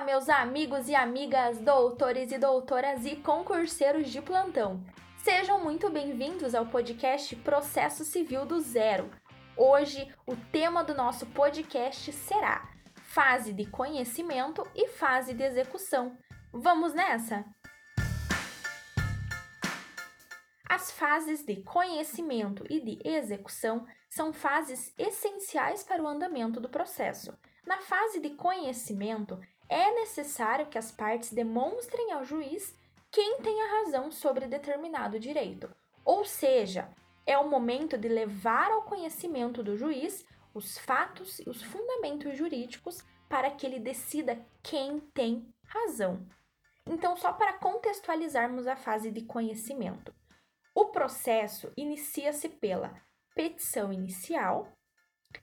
Olá, meus amigos e amigas, doutores e doutoras e concurseiros de plantão. Sejam muito bem-vindos ao podcast Processo Civil do Zero. Hoje, o tema do nosso podcast será fase de conhecimento e fase de execução. Vamos nessa? As fases de conhecimento e de execução são fases essenciais para o andamento do processo. Na fase de conhecimento, é necessário que as partes demonstrem ao juiz quem tem a razão sobre determinado direito. Ou seja, é o momento de levar ao conhecimento do juiz os fatos e os fundamentos jurídicos para que ele decida quem tem razão. Então, só para contextualizarmos a fase de conhecimento. O processo inicia-se pela petição inicial,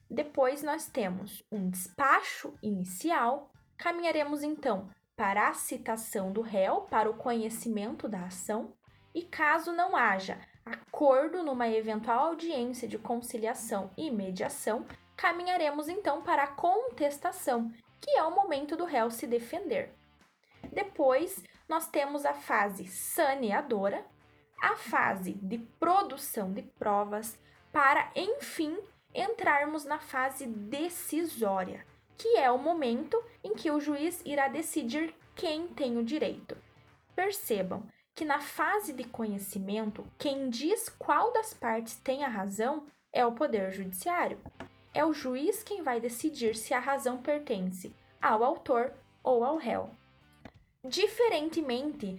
depois nós temos um despacho inicial, caminharemos então para a citação do réu para o conhecimento da ação, e caso não haja acordo numa eventual audiência de conciliação e mediação, caminharemos então para a contestação, que é o momento do réu se defender. Depois, nós temos a fase saneadora, a fase de produção de provas, para enfim entrarmos na fase decisória, que é o momento em que o juiz irá decidir quem tem o direito. Percebam que na fase de conhecimento, quem diz qual das partes tem a razão é o Poder Judiciário. É o juiz quem vai decidir se a razão pertence ao autor ou ao réu. Diferentemente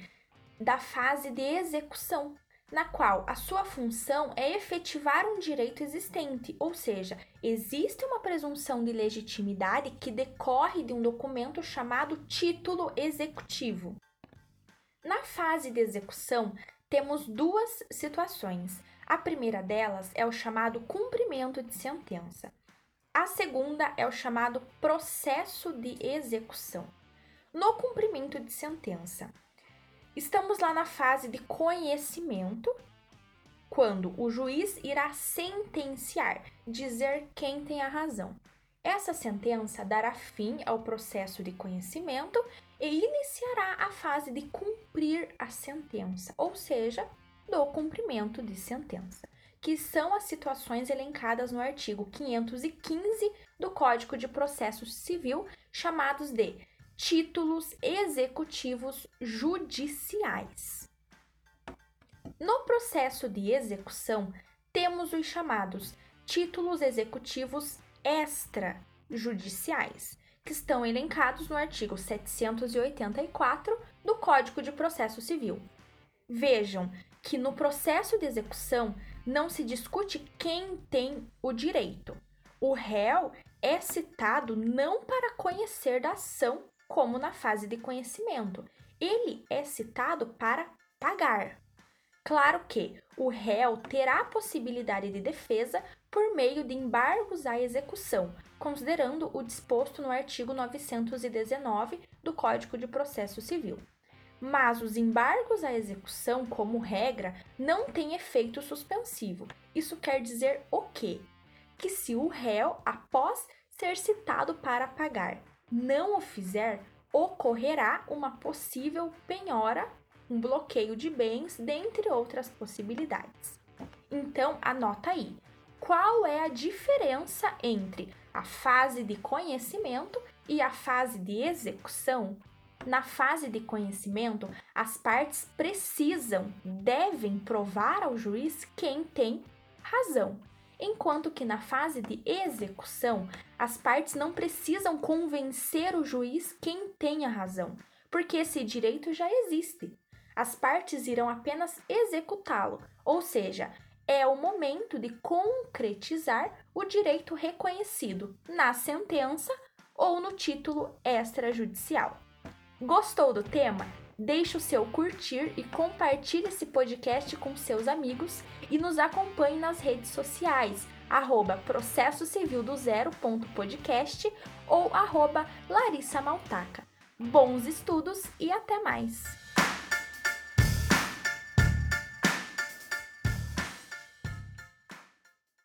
da fase de execução, na qual a sua função é efetivar um direito existente, ou seja, existe uma presunção de legitimidade que decorre de um documento chamado título executivo. Na fase de execução, temos duas situações. A primeira delas é o chamado cumprimento de sentença. A segunda é o chamado processo de execução. No cumprimento de sentença, Estamos lá na fase de conhecimento, quando o juiz irá sentenciar, dizer quem tem a razão. Essa sentença dará fim ao processo de conhecimento e iniciará a fase de cumprir a sentença, ou seja, do cumprimento de sentença, que são as situações elencadas no artigo 515 do Código de Processo Civil, chamados de títulos executivos judiciais. No processo de execução, temos os chamados títulos executivos extrajudiciais, que estão elencados no artigo 784 do Código de Processo Civil. Vejam que no processo de execução não se discute quem tem o direito. O réu é citado não para conhecer da ação como na fase de conhecimento. Ele é citado para pagar. Claro que o réu terá possibilidade de defesa por meio de embargos à execução, considerando o disposto no artigo 919 do Código de Processo Civil. Mas os embargos à execução, como regra, não têm efeito suspensivo. Isso quer dizer o quê? Que se o réu, após ser citado para pagar, não o fizer, ocorrerá uma possível penhora, um bloqueio de bens, dentre outras possibilidades. Então, anota aí. Qual é a diferença entre a fase de conhecimento e a fase de execução? Na fase de conhecimento, as partes precisam, devem provar ao juiz quem tem razão enquanto que na fase de execução, as partes não precisam convencer o juiz quem tem a razão, porque esse direito já existe. As partes irão apenas executá-lo, ou seja, é o momento de concretizar o direito reconhecido na sentença ou no título extrajudicial. Gostou do tema? Deixe o seu curtir e compartilhe esse podcast com seus amigos e nos acompanhe nas redes sociais, arroba processo civil do zero.podcast ou arroba Larissa Maltaca. Bons estudos e até mais!